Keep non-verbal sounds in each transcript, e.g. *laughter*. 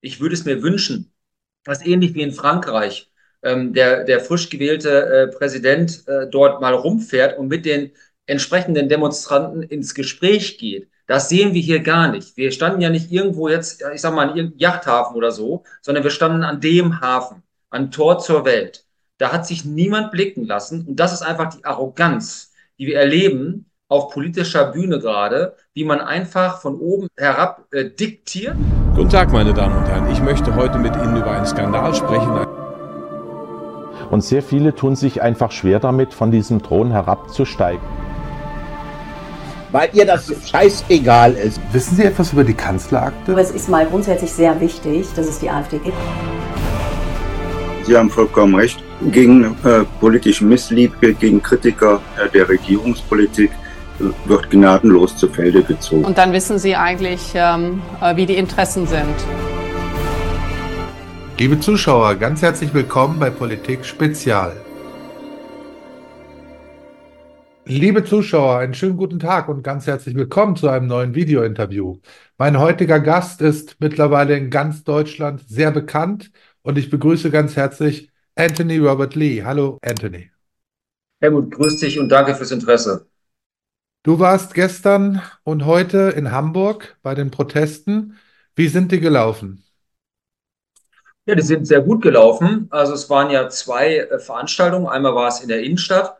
Ich würde es mir wünschen, dass ähnlich wie in Frankreich ähm, der, der frisch gewählte äh, Präsident äh, dort mal rumfährt und mit den entsprechenden Demonstranten ins Gespräch geht. Das sehen wir hier gar nicht. Wir standen ja nicht irgendwo jetzt, ich sag mal, in irgendeinem Yachthafen oder so, sondern wir standen an dem Hafen, an Tor zur Welt. Da hat sich niemand blicken lassen. Und das ist einfach die Arroganz, die wir erleben auf politischer Bühne gerade, wie man einfach von oben herab äh, diktiert. Guten Tag, meine Damen und Herren. Ich möchte heute mit Ihnen über einen Skandal sprechen. Und sehr viele tun sich einfach schwer damit, von diesem Thron herabzusteigen. Weil ihr das scheißegal ist. Wissen Sie etwas über die Kanzlerakte? Es ist mal grundsätzlich sehr wichtig, dass es die AfD gibt. Sie haben vollkommen recht. Gegen äh, politische Missliebe, gegen Kritiker äh, der Regierungspolitik wird gnadenlos zu Felde gezogen. Und dann wissen Sie eigentlich, ähm, äh, wie die Interessen sind. Liebe Zuschauer, ganz herzlich willkommen bei Politik Spezial. Liebe Zuschauer, einen schönen guten Tag und ganz herzlich willkommen zu einem neuen Video-Interview. Mein heutiger Gast ist mittlerweile in ganz Deutschland sehr bekannt und ich begrüße ganz herzlich Anthony Robert Lee. Hallo, Anthony. Helmut, grüß dich und danke fürs Interesse. Du warst gestern und heute in Hamburg bei den Protesten. Wie sind die gelaufen? Ja, die sind sehr gut gelaufen. Also es waren ja zwei äh, Veranstaltungen. Einmal war es in der Innenstadt,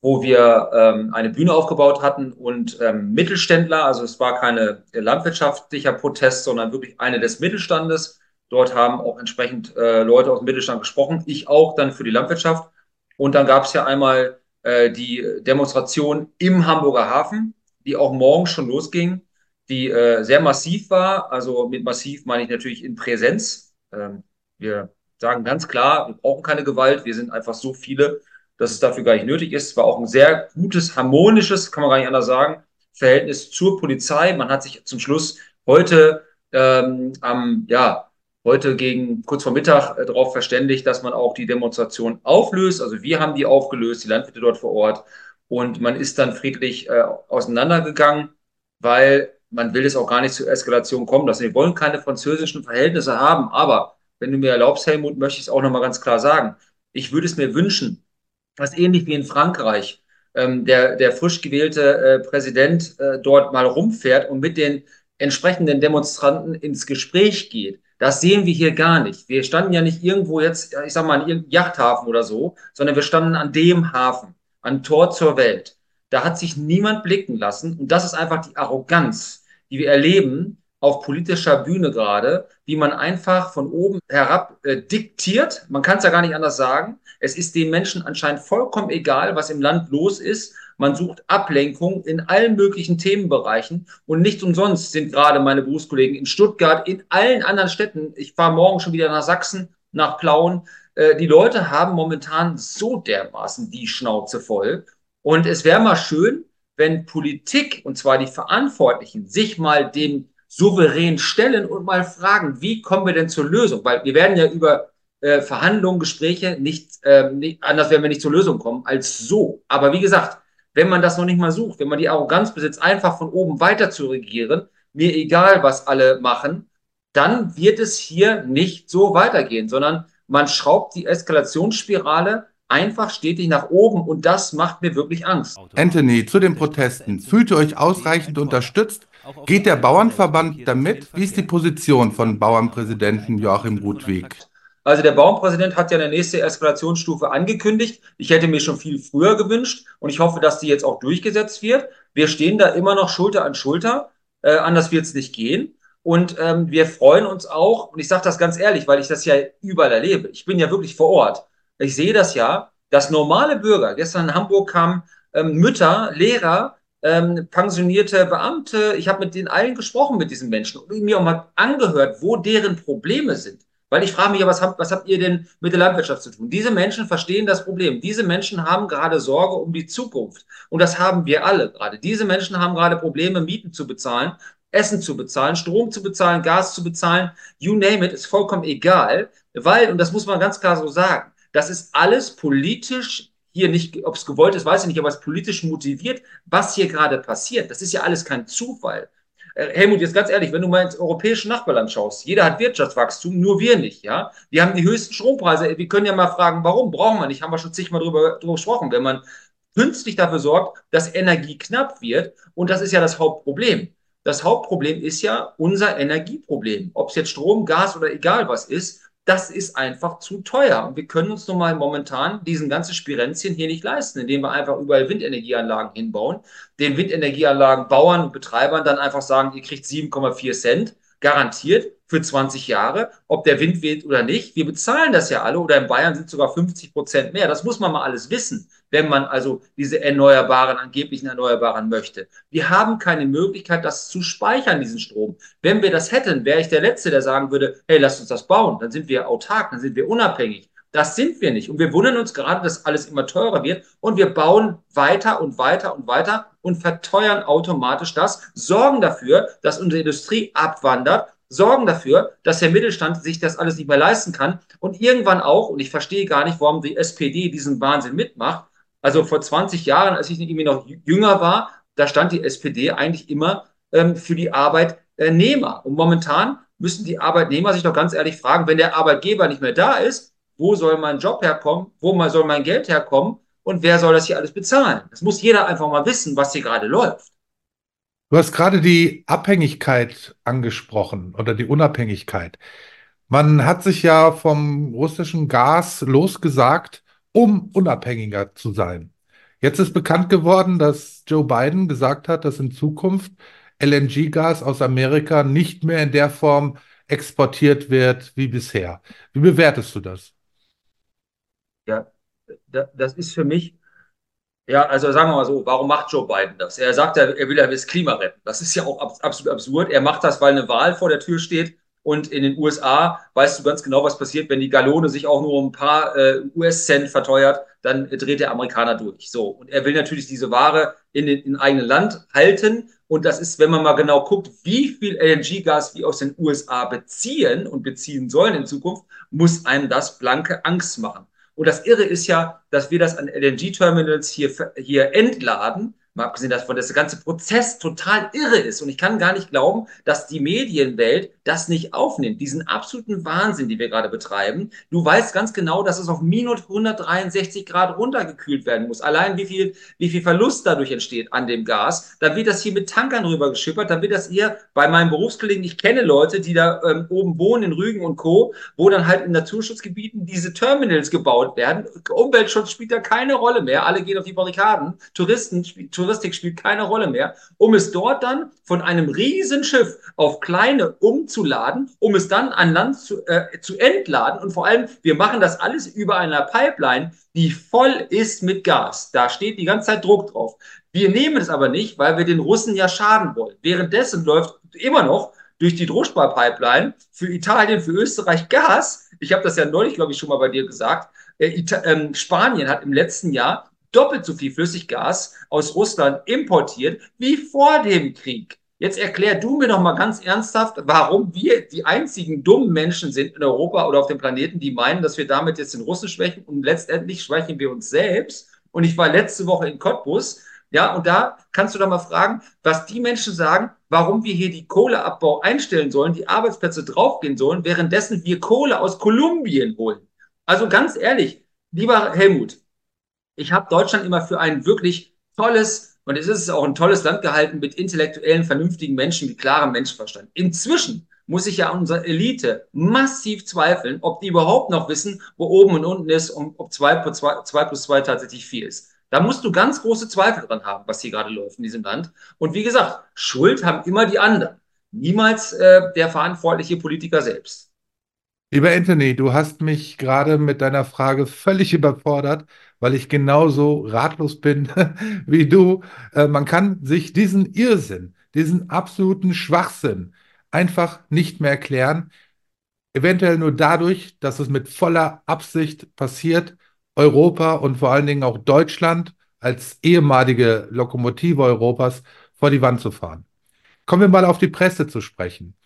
wo wir ähm, eine Bühne aufgebaut hatten und ähm, Mittelständler, also es war keine landwirtschaftlicher Protest, sondern wirklich eine des Mittelstandes Dort haben auch entsprechend äh, Leute aus dem Mittelstand gesprochen. Ich auch dann für die Landwirtschaft. Und dann gab es ja einmal äh, die Demonstration im Hamburger Hafen, die auch morgens schon losging, die äh, sehr massiv war. Also mit massiv meine ich natürlich in Präsenz. Ähm, wir sagen ganz klar, wir brauchen keine Gewalt. Wir sind einfach so viele, dass es dafür gar nicht nötig ist. Es war auch ein sehr gutes, harmonisches, kann man gar nicht anders sagen, Verhältnis zur Polizei. Man hat sich zum Schluss heute ähm, am, ja, heute gegen kurz vor Mittag äh, darauf verständigt, dass man auch die Demonstration auflöst. Also wir haben die aufgelöst, die Landwirte dort vor Ort. Und man ist dann friedlich äh, auseinandergegangen, weil man will es auch gar nicht zur Eskalation kommen lassen. Wir wollen keine französischen Verhältnisse haben. Aber wenn du mir erlaubst, Helmut, möchte ich es auch nochmal ganz klar sagen. Ich würde es mir wünschen, dass ähnlich wie in Frankreich ähm, der, der frisch gewählte äh, Präsident äh, dort mal rumfährt und mit den entsprechenden Demonstranten ins Gespräch geht. Das sehen wir hier gar nicht. Wir standen ja nicht irgendwo jetzt, ich sag mal, in irgendeinem Yachthafen oder so, sondern wir standen an dem Hafen, an Tor zur Welt. Da hat sich niemand blicken lassen. Und das ist einfach die Arroganz, die wir erleben auf politischer Bühne gerade, wie man einfach von oben herab äh, diktiert. Man kann es ja gar nicht anders sagen. Es ist den Menschen anscheinend vollkommen egal, was im Land los ist man sucht Ablenkung in allen möglichen Themenbereichen und nicht umsonst sind gerade meine Berufskollegen in Stuttgart, in allen anderen Städten. Ich fahre morgen schon wieder nach Sachsen, nach Plauen. Äh, die Leute haben momentan so dermaßen die Schnauze voll. Und es wäre mal schön, wenn Politik, und zwar die Verantwortlichen, sich mal dem souverän stellen und mal fragen, wie kommen wir denn zur Lösung? Weil wir werden ja über äh, Verhandlungen, Gespräche nicht, äh, nicht, anders werden wir nicht zur Lösung kommen als so. Aber wie gesagt, wenn man das noch nicht mal sucht, wenn man die Arroganz besitzt, einfach von oben weiter zu regieren, mir egal, was alle machen, dann wird es hier nicht so weitergehen, sondern man schraubt die Eskalationsspirale einfach stetig nach oben und das macht mir wirklich Angst. Anthony, zu den Protesten. Fühlt ihr euch ausreichend unterstützt? Geht der Bauernverband damit? Wie ist die Position von Bauernpräsidenten Joachim Rudwig? Also der Bauernpräsident hat ja eine nächste Eskalationsstufe angekündigt. Ich hätte mir schon viel früher gewünscht und ich hoffe, dass die jetzt auch durchgesetzt wird. Wir stehen da immer noch Schulter an Schulter. Äh, anders wird es nicht gehen. Und ähm, wir freuen uns auch, und ich sage das ganz ehrlich, weil ich das ja überall erlebe. Ich bin ja wirklich vor Ort. Ich sehe das ja, dass normale Bürger, gestern in Hamburg kamen ähm, Mütter, Lehrer, ähm, pensionierte Beamte, ich habe mit den allen gesprochen, mit diesen Menschen und mir auch mal angehört, wo deren Probleme sind. Weil ich frage mich ja, was habt, was habt ihr denn mit der Landwirtschaft zu tun? Diese Menschen verstehen das Problem. Diese Menschen haben gerade Sorge um die Zukunft. Und das haben wir alle gerade. Diese Menschen haben gerade Probleme, Mieten zu bezahlen, Essen zu bezahlen, Strom zu bezahlen, Gas zu bezahlen. You name it, ist vollkommen egal. Weil, und das muss man ganz klar so sagen, das ist alles politisch hier nicht, ob es gewollt ist, weiß ich nicht, aber es politisch motiviert, was hier gerade passiert. Das ist ja alles kein Zufall. Äh, Helmut, jetzt ganz ehrlich, wenn du mal ins europäische Nachbarland schaust, jeder hat Wirtschaftswachstum, nur wir nicht, ja. Wir haben die höchsten Strompreise. Wir können ja mal fragen, warum? Brauchen wir nicht? Haben wir schon zigmal drüber, drüber gesprochen. Wenn man künstlich dafür sorgt, dass Energie knapp wird, und das ist ja das Hauptproblem. Das Hauptproblem ist ja unser Energieproblem. Ob es jetzt Strom, Gas oder egal was ist, das ist einfach zu teuer. Und wir können uns nun mal momentan diesen ganzen Spirenzchen hier nicht leisten, indem wir einfach überall Windenergieanlagen hinbauen, den Windenergieanlagenbauern und Betreibern dann einfach sagen, ihr kriegt 7,4 Cent garantiert für 20 Jahre, ob der Wind weht oder nicht. Wir bezahlen das ja alle oder in Bayern sind sogar 50 Prozent mehr. Das muss man mal alles wissen, wenn man also diese erneuerbaren, angeblichen Erneuerbaren möchte. Wir haben keine Möglichkeit, das zu speichern, diesen Strom. Wenn wir das hätten, wäre ich der Letzte, der sagen würde, hey, lasst uns das bauen. Dann sind wir autark, dann sind wir unabhängig. Das sind wir nicht. Und wir wundern uns gerade, dass alles immer teurer wird. Und wir bauen weiter und weiter und weiter und verteuern automatisch das, sorgen dafür, dass unsere Industrie abwandert sorgen dafür, dass der Mittelstand sich das alles nicht mehr leisten kann und irgendwann auch, und ich verstehe gar nicht, warum die SPD diesen Wahnsinn mitmacht, also vor 20 Jahren, als ich irgendwie noch jünger war, da stand die SPD eigentlich immer ähm, für die Arbeitnehmer. Und momentan müssen die Arbeitnehmer sich doch ganz ehrlich fragen, wenn der Arbeitgeber nicht mehr da ist, wo soll mein Job herkommen, wo soll mein Geld herkommen und wer soll das hier alles bezahlen? Das muss jeder einfach mal wissen, was hier gerade läuft. Du hast gerade die Abhängigkeit angesprochen oder die Unabhängigkeit. Man hat sich ja vom russischen Gas losgesagt, um unabhängiger zu sein. Jetzt ist bekannt geworden, dass Joe Biden gesagt hat, dass in Zukunft LNG-Gas aus Amerika nicht mehr in der Form exportiert wird wie bisher. Wie bewertest du das? Ja, das ist für mich ja, also sagen wir mal so, warum macht Joe Biden das? Er sagt, er will ja das Klima retten. Das ist ja auch absolut absurd. Er macht das, weil eine Wahl vor der Tür steht. Und in den USA weißt du ganz genau, was passiert, wenn die Gallone sich auch nur um ein paar äh, US-Cent verteuert, dann dreht der Amerikaner durch. So. Und er will natürlich diese Ware in den in eigenen Land halten. Und das ist, wenn man mal genau guckt, wie viel LNG-Gas wir aus den USA beziehen und beziehen sollen in Zukunft, muss einem das blanke Angst machen. Und das Irre ist ja, dass wir das an LNG-Terminals hier, hier entladen Mal abgesehen davon, dass der ganze Prozess total irre ist. Und ich kann gar nicht glauben, dass die Medienwelt das nicht aufnimmt. Diesen absoluten Wahnsinn, den wir gerade betreiben. Du weißt ganz genau, dass es auf minus 163 Grad runtergekühlt werden muss. Allein wie viel, wie viel Verlust dadurch entsteht an dem Gas. Dann wird das hier mit Tankern rüber geschippert. Dann wird das hier bei meinen Berufskollegen, ich kenne Leute, die da ähm, oben wohnen in Rügen und Co., wo dann halt in Naturschutzgebieten diese Terminals gebaut werden. Umweltschutz spielt da keine Rolle mehr. Alle gehen auf die Barrikaden. Touristen, Touristik spielt keine Rolle mehr, um es dort dann von einem Riesenschiff auf kleine umzuladen, um es dann an Land zu, äh, zu entladen. Und vor allem, wir machen das alles über einer Pipeline, die voll ist mit Gas. Da steht die ganze Zeit Druck drauf. Wir nehmen es aber nicht, weil wir den Russen ja schaden wollen. Währenddessen läuft immer noch durch die Druschbar-Pipeline für Italien, für Österreich Gas. Ich habe das ja neulich, glaube ich, schon mal bei dir gesagt. Äh, ähm, Spanien hat im letzten Jahr doppelt so viel Flüssiggas aus Russland importiert wie vor dem Krieg. Jetzt erklär du mir doch mal ganz ernsthaft, warum wir die einzigen dummen Menschen sind in Europa oder auf dem Planeten, die meinen, dass wir damit jetzt den Russen schwächen und letztendlich schwächen wir uns selbst. Und ich war letzte Woche in Cottbus, ja, und da kannst du doch mal fragen, was die Menschen sagen, warum wir hier die Kohleabbau einstellen sollen, die Arbeitsplätze draufgehen sollen, währenddessen wir Kohle aus Kolumbien holen. Also ganz ehrlich, lieber Helmut, ich habe Deutschland immer für ein wirklich tolles, und es ist auch ein tolles Land gehalten mit intellektuellen, vernünftigen Menschen mit klarem Menschenverstand. Inzwischen muss ich ja unsere Elite massiv zweifeln, ob die überhaupt noch wissen, wo oben und unten ist und ob zwei plus zwei, zwei plus zwei tatsächlich vier ist. Da musst du ganz große Zweifel dran haben, was hier gerade läuft in diesem Land. Und wie gesagt, Schuld haben immer die anderen, niemals äh, der verantwortliche Politiker selbst. Lieber Anthony, du hast mich gerade mit deiner Frage völlig überfordert, weil ich genauso ratlos bin *laughs* wie du. Äh, man kann sich diesen Irrsinn, diesen absoluten Schwachsinn einfach nicht mehr erklären. Eventuell nur dadurch, dass es mit voller Absicht passiert, Europa und vor allen Dingen auch Deutschland als ehemalige Lokomotive Europas vor die Wand zu fahren. Kommen wir mal auf die Presse zu sprechen.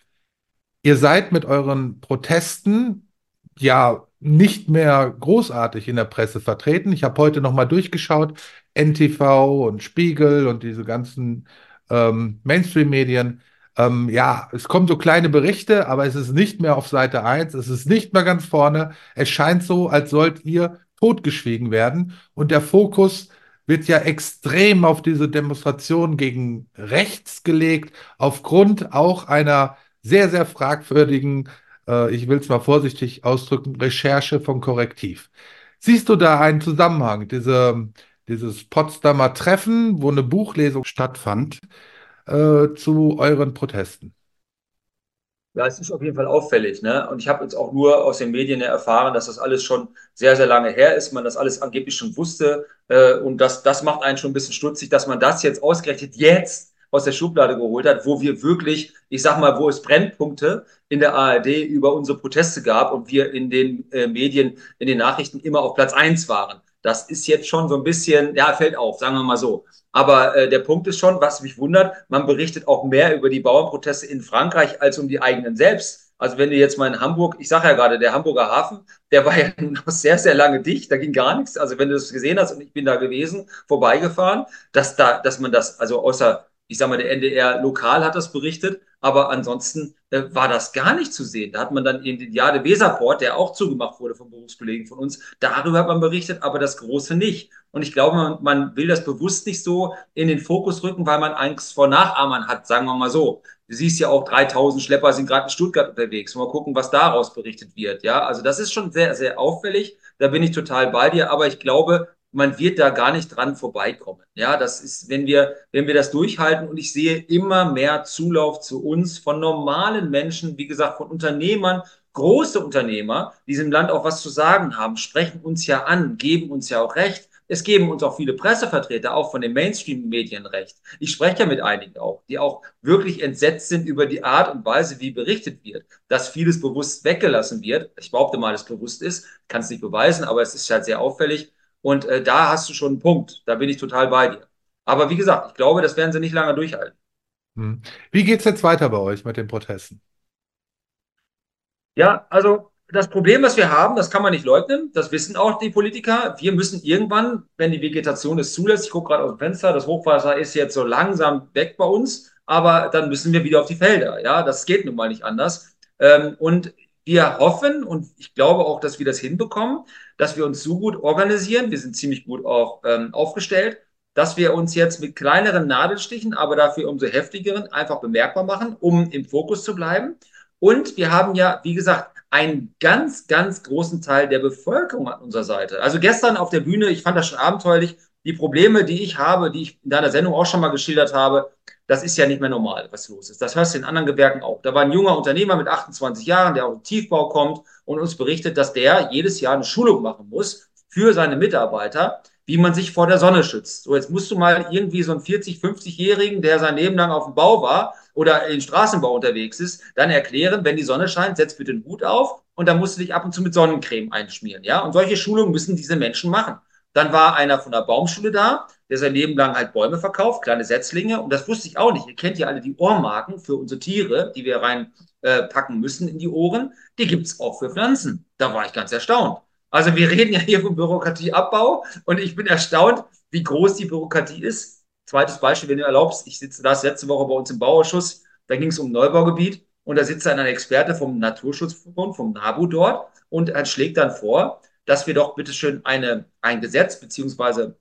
Ihr seid mit euren Protesten ja nicht mehr großartig in der Presse vertreten. Ich habe heute noch mal durchgeschaut, NTV und Spiegel und diese ganzen ähm, Mainstream-Medien. ähm, ja, es kommen so kleine Berichte, aber es ist nicht mehr auf Seite 1, es ist nicht mehr ganz vorne. Es scheint so, als sollt ihr totgeschwiegen werden. Und der Fokus wird ja extrem auf diese Demonstration gegen rechts gelegt, aufgrund auch einer sehr, sehr fragwürdigen, äh, ich will es mal vorsichtig ausdrücken, Recherche von Korrektiv. Siehst du da einen Zusammenhang, diese, dieses Potsdamer Treffen, wo eine Buchlesung stattfand, äh, zu euren Protesten? Ja, es ist auf jeden Fall auffällig. Ne? Und ich habe jetzt auch nur aus den Medien erfahren, dass das alles schon sehr, sehr lange her ist, man das alles angeblich schon wusste. Äh, und das, das macht einen schon ein bisschen stutzig, dass man das jetzt ausgerechnet jetzt aus der Schublade geholt hat, wo wir wirklich, ich sag mal, wo es Brennpunkte in der ARD über unsere Proteste gab und wir in den äh, Medien, in den Nachrichten immer auf Platz eins waren. Das ist jetzt schon so ein bisschen, ja, fällt auf, sagen wir mal so. Aber äh, der Punkt ist schon, was mich wundert, man berichtet auch mehr über die Bauernproteste in Frankreich als um die eigenen selbst. Also wenn du jetzt mal in Hamburg, ich sage ja gerade, der Hamburger Hafen, der war ja *laughs* noch sehr, sehr lange dicht, da ging gar nichts. Also wenn du das gesehen hast und ich bin da gewesen, vorbeigefahren, dass da, dass man das, also außer ich sage mal, der NDR lokal hat das berichtet, aber ansonsten äh, war das gar nicht zu sehen. Da hat man dann in den Jade Weserport, der auch zugemacht wurde von Berufskollegen von uns, darüber hat man berichtet, aber das Große nicht. Und ich glaube, man, man will das bewusst nicht so in den Fokus rücken, weil man Angst vor Nachahmern hat, sagen wir mal so. Du siehst ja auch, 3000 Schlepper sind gerade in Stuttgart unterwegs. Mal gucken, was daraus berichtet wird. Ja, also das ist schon sehr, sehr auffällig. Da bin ich total bei dir. Aber ich glaube, man wird da gar nicht dran vorbeikommen. Ja, das ist, wenn wir, wenn wir das durchhalten und ich sehe immer mehr Zulauf zu uns von normalen Menschen, wie gesagt, von Unternehmern, große Unternehmer, die diesem Land auch was zu sagen haben, sprechen uns ja an, geben uns ja auch recht. Es geben uns auch viele Pressevertreter, auch von den Mainstream-Medien recht. Ich spreche ja mit einigen auch, die auch wirklich entsetzt sind über die Art und Weise, wie berichtet wird, dass vieles bewusst weggelassen wird. Ich behaupte mal, dass es bewusst ist, kann es nicht beweisen, aber es ist halt sehr auffällig und äh, da hast du schon einen Punkt. Da bin ich total bei dir. Aber wie gesagt, ich glaube, das werden sie nicht lange durchhalten. Hm. Wie geht es jetzt weiter bei euch mit den Protesten? Ja, also das Problem, was wir haben, das kann man nicht leugnen. Das wissen auch die Politiker. Wir müssen irgendwann, wenn die Vegetation es zulässt, ich gucke gerade aus dem Fenster, das Hochwasser ist jetzt so langsam weg bei uns, aber dann müssen wir wieder auf die Felder. Ja, das geht nun mal nicht anders. Ähm, und wir hoffen und ich glaube auch, dass wir das hinbekommen, dass wir uns so gut organisieren. Wir sind ziemlich gut auch ähm, aufgestellt, dass wir uns jetzt mit kleineren Nadelstichen, aber dafür umso heftigeren einfach bemerkbar machen, um im Fokus zu bleiben. Und wir haben ja, wie gesagt, einen ganz, ganz großen Teil der Bevölkerung an unserer Seite. Also gestern auf der Bühne, ich fand das schon abenteuerlich, die Probleme, die ich habe, die ich in deiner Sendung auch schon mal geschildert habe, das ist ja nicht mehr normal, was los ist. Das hörst du in anderen Gewerken auch. Da war ein junger Unternehmer mit 28 Jahren, der aus dem Tiefbau kommt und uns berichtet, dass der jedes Jahr eine Schulung machen muss für seine Mitarbeiter, wie man sich vor der Sonne schützt. So, jetzt musst du mal irgendwie so einen 40-, 50-Jährigen, der sein Leben lang auf dem Bau war oder im Straßenbau unterwegs ist, dann erklären, wenn die Sonne scheint, setz bitte den Hut auf und dann musst du dich ab und zu mit Sonnencreme einschmieren. Ja? Und solche Schulungen müssen diese Menschen machen. Dann war einer von der Baumschule da, der sein Leben lang halt Bäume verkauft, kleine Setzlinge. Und das wusste ich auch nicht. Ihr kennt ja alle die Ohrmarken für unsere Tiere, die wir reinpacken äh, müssen in die Ohren. Die gibt es auch für Pflanzen. Da war ich ganz erstaunt. Also wir reden ja hier vom Bürokratieabbau und ich bin erstaunt, wie groß die Bürokratie ist. Zweites Beispiel, wenn du erlaubst, ich sitze da letzte Woche bei uns im Bauausschuss, da ging es um Neubaugebiet und da sitzt dann ein Experte vom Naturschutzverbund, vom NABU dort und er schlägt dann vor, dass wir doch bitteschön eine, ein Gesetz beziehungsweise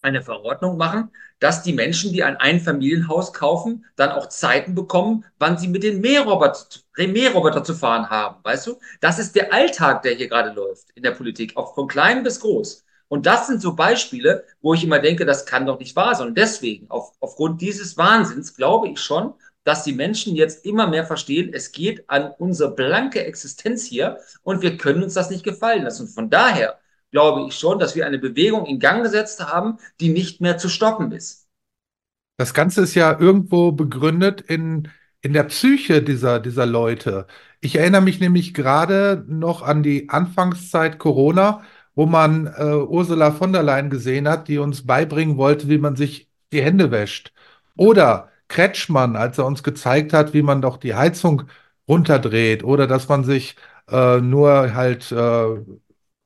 eine Verordnung machen, dass die Menschen, die ein Einfamilienhaus kaufen, dann auch Zeiten bekommen, wann sie mit den Mähroboter, Mähroboter zu fahren haben. Weißt du? Das ist der Alltag, der hier gerade läuft in der Politik, auch von klein bis groß. Und das sind so Beispiele, wo ich immer denke, das kann doch nicht wahr sein. Und deswegen, auf, aufgrund dieses Wahnsinns, glaube ich schon, dass die Menschen jetzt immer mehr verstehen, es geht an unsere blanke Existenz hier und wir können uns das nicht gefallen lassen. Und von daher glaube ich schon, dass wir eine Bewegung in Gang gesetzt haben, die nicht mehr zu stoppen ist. Das Ganze ist ja irgendwo begründet in, in der Psyche dieser, dieser Leute. Ich erinnere mich nämlich gerade noch an die Anfangszeit Corona, wo man äh, Ursula von der Leyen gesehen hat, die uns beibringen wollte, wie man sich die Hände wäscht. Oder Kretschmann, als er uns gezeigt hat, wie man doch die Heizung runterdreht oder dass man sich äh, nur halt äh,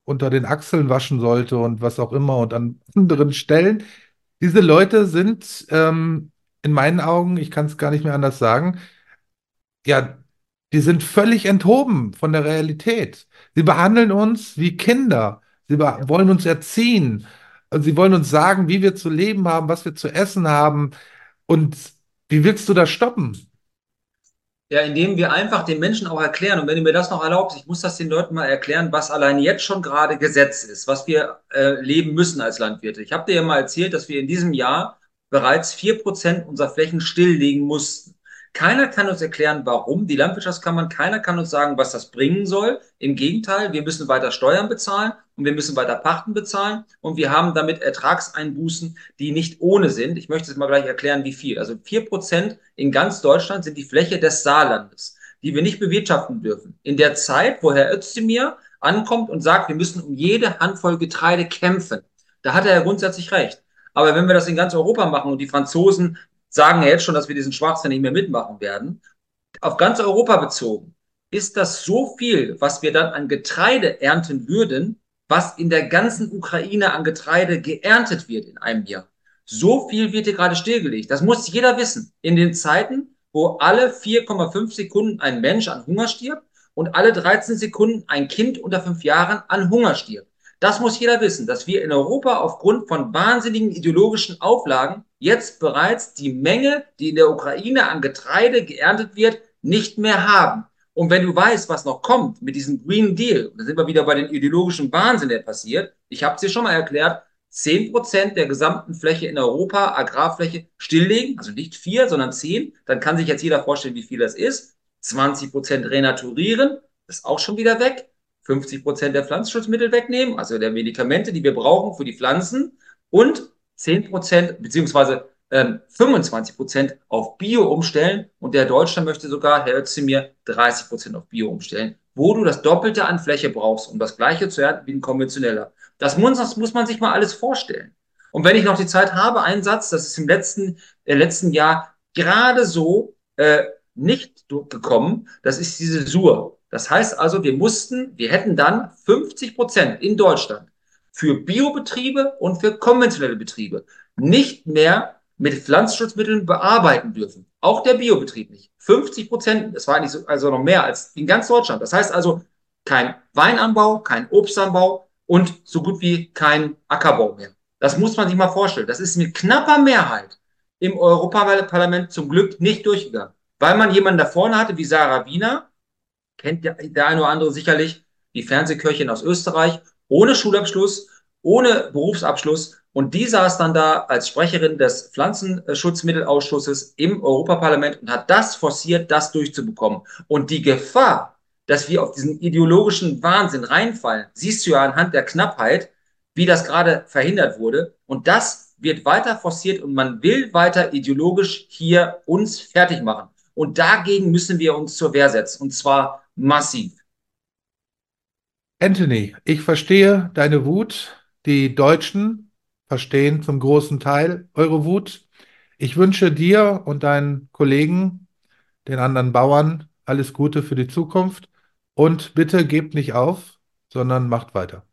unter den Achseln waschen sollte und was auch immer und an anderen Stellen. Diese Leute sind ähm, in meinen Augen, ich kann es gar nicht mehr anders sagen, ja, die sind völlig enthoben von der Realität. Sie behandeln uns wie Kinder. Sie wollen uns erziehen. Sie wollen uns sagen, wie wir zu leben haben, was wir zu essen haben. Und wie willst du das stoppen? Ja, indem wir einfach den Menschen auch erklären, und wenn du mir das noch erlaubst, ich muss das den Leuten mal erklären, was allein jetzt schon gerade Gesetz ist, was wir äh, leben müssen als Landwirte. Ich habe dir ja mal erzählt, dass wir in diesem Jahr bereits vier Prozent unserer Flächen stilllegen mussten. Keiner kann uns erklären, warum. Die Landwirtschaftskammern, keiner kann uns sagen, was das bringen soll. Im Gegenteil, wir müssen weiter Steuern bezahlen und wir müssen weiter Pachten bezahlen und wir haben damit Ertragseinbußen, die nicht ohne sind. Ich möchte es mal gleich erklären, wie viel. Also vier Prozent in ganz Deutschland sind die Fläche des Saarlandes, die wir nicht bewirtschaften dürfen. In der Zeit, wo Herr Özdemir ankommt und sagt, wir müssen um jede Handvoll Getreide kämpfen, da hat er ja grundsätzlich recht. Aber wenn wir das in ganz Europa machen und die Franzosen sagen ja jetzt schon, dass wir diesen Schwachsinn nicht mehr mitmachen werden. Auf ganz Europa bezogen ist das so viel, was wir dann an Getreide ernten würden, was in der ganzen Ukraine an Getreide geerntet wird in einem Jahr. So viel wird hier gerade stillgelegt. Das muss jeder wissen. In den Zeiten, wo alle 4,5 Sekunden ein Mensch an Hunger stirbt und alle 13 Sekunden ein Kind unter fünf Jahren an Hunger stirbt. Das muss jeder wissen, dass wir in Europa aufgrund von wahnsinnigen ideologischen Auflagen jetzt bereits die Menge, die in der Ukraine an Getreide geerntet wird, nicht mehr haben. Und wenn du weißt, was noch kommt mit diesem Green Deal, da sind wir wieder bei den ideologischen Wahnsinn, der passiert. Ich habe es dir schon mal erklärt, 10% der gesamten Fläche in Europa, Agrarfläche, stilllegen, also nicht vier, sondern zehn, dann kann sich jetzt jeder vorstellen, wie viel das ist. 20% renaturieren, ist auch schon wieder weg. 50 Prozent der Pflanzenschutzmittel wegnehmen, also der Medikamente, die wir brauchen für die Pflanzen und 10 Prozent beziehungsweise ähm, 25 Prozent auf Bio umstellen und der Deutschland möchte sogar, Herr Özdemir, 30 Prozent auf Bio umstellen, wo du das Doppelte an Fläche brauchst, um das Gleiche zu ernten wie ein konventioneller. Das muss, das muss man sich mal alles vorstellen. Und wenn ich noch die Zeit habe, ein Satz, das ist im letzten, äh, letzten Jahr gerade so äh, nicht gekommen, das ist diese Sur. Das heißt also, wir mussten, wir hätten dann 50 Prozent in Deutschland für Biobetriebe und für konventionelle Betriebe nicht mehr mit Pflanzenschutzmitteln bearbeiten dürfen. Auch der Biobetrieb nicht. 50 Prozent, das war eigentlich so, also noch mehr als in ganz Deutschland. Das heißt also, kein Weinanbau, kein Obstanbau und so gut wie kein Ackerbau mehr. Das muss man sich mal vorstellen. Das ist mit knapper Mehrheit im Europaparlament zum Glück nicht durchgegangen, weil man jemanden da vorne hatte wie Sarah Wiener, kennt der, der eine oder andere sicherlich, die Fernsehköchin aus Österreich, ohne Schulabschluss, ohne Berufsabschluss. Und die saß dann da als Sprecherin des Pflanzenschutzmittelausschusses im Europaparlament und hat das forciert, das durchzubekommen. Und die Gefahr, dass wir auf diesen ideologischen Wahnsinn reinfallen, siehst du ja anhand der Knappheit, wie das gerade verhindert wurde. Und das wird weiter forciert und man will weiter ideologisch hier uns fertig machen. Und dagegen müssen wir uns zur Wehr setzen. Und zwar massiv. Anthony, ich verstehe deine Wut. Die Deutschen verstehen zum großen Teil eure Wut. Ich wünsche dir und deinen Kollegen, den anderen Bauern, alles Gute für die Zukunft. Und bitte gebt nicht auf, sondern macht weiter.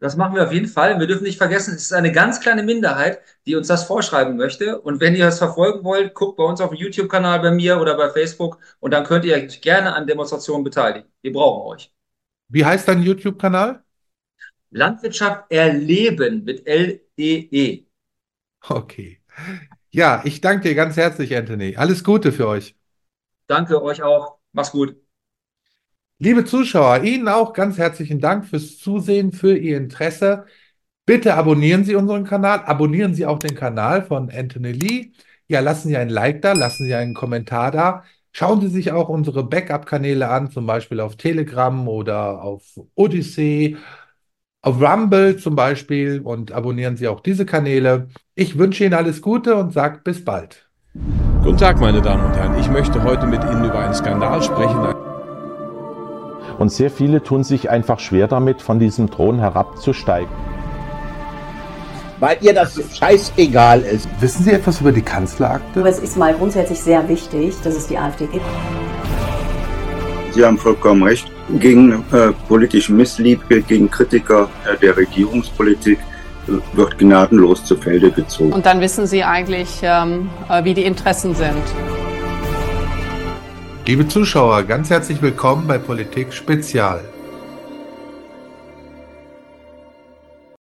Das machen wir auf jeden Fall. Wir dürfen nicht vergessen, es ist eine ganz kleine Minderheit, die uns das vorschreiben möchte. Und wenn ihr das verfolgen wollt, guckt bei uns auf dem YouTube-Kanal bei mir oder bei Facebook und dann könnt ihr euch gerne an Demonstrationen beteiligen. Wir brauchen euch. Wie heißt dein YouTube-Kanal? Landwirtschaft erleben mit L-E-E. -E. Okay. Ja, ich danke dir ganz herzlich, Anthony. Alles Gute für euch. Danke euch auch. Mach's gut. Liebe Zuschauer, Ihnen auch ganz herzlichen Dank fürs Zusehen, für Ihr Interesse. Bitte abonnieren Sie unseren Kanal, abonnieren Sie auch den Kanal von Anthony Lee. Ja, lassen Sie ein Like da, lassen Sie einen Kommentar da. Schauen Sie sich auch unsere Backup-Kanäle an, zum Beispiel auf Telegram oder auf Odyssey, auf Rumble zum Beispiel und abonnieren Sie auch diese Kanäle. Ich wünsche Ihnen alles Gute und sage bis bald. Guten Tag, meine Damen und Herren. Ich möchte heute mit Ihnen über einen Skandal sprechen. Und sehr viele tun sich einfach schwer damit, von diesem Thron herabzusteigen. Weil ihr das scheißegal ist. Wissen Sie etwas über die Kanzlerakte? Aber es ist mal grundsätzlich sehr wichtig, dass es die AfD gibt. Sie haben vollkommen recht. Gegen äh, politischen Missliebe, gegen Kritiker äh, der Regierungspolitik äh, wird gnadenlos zu Felde gezogen. Und dann wissen Sie eigentlich, ähm, äh, wie die Interessen sind. Liebe Zuschauer, ganz herzlich willkommen bei Politik Spezial.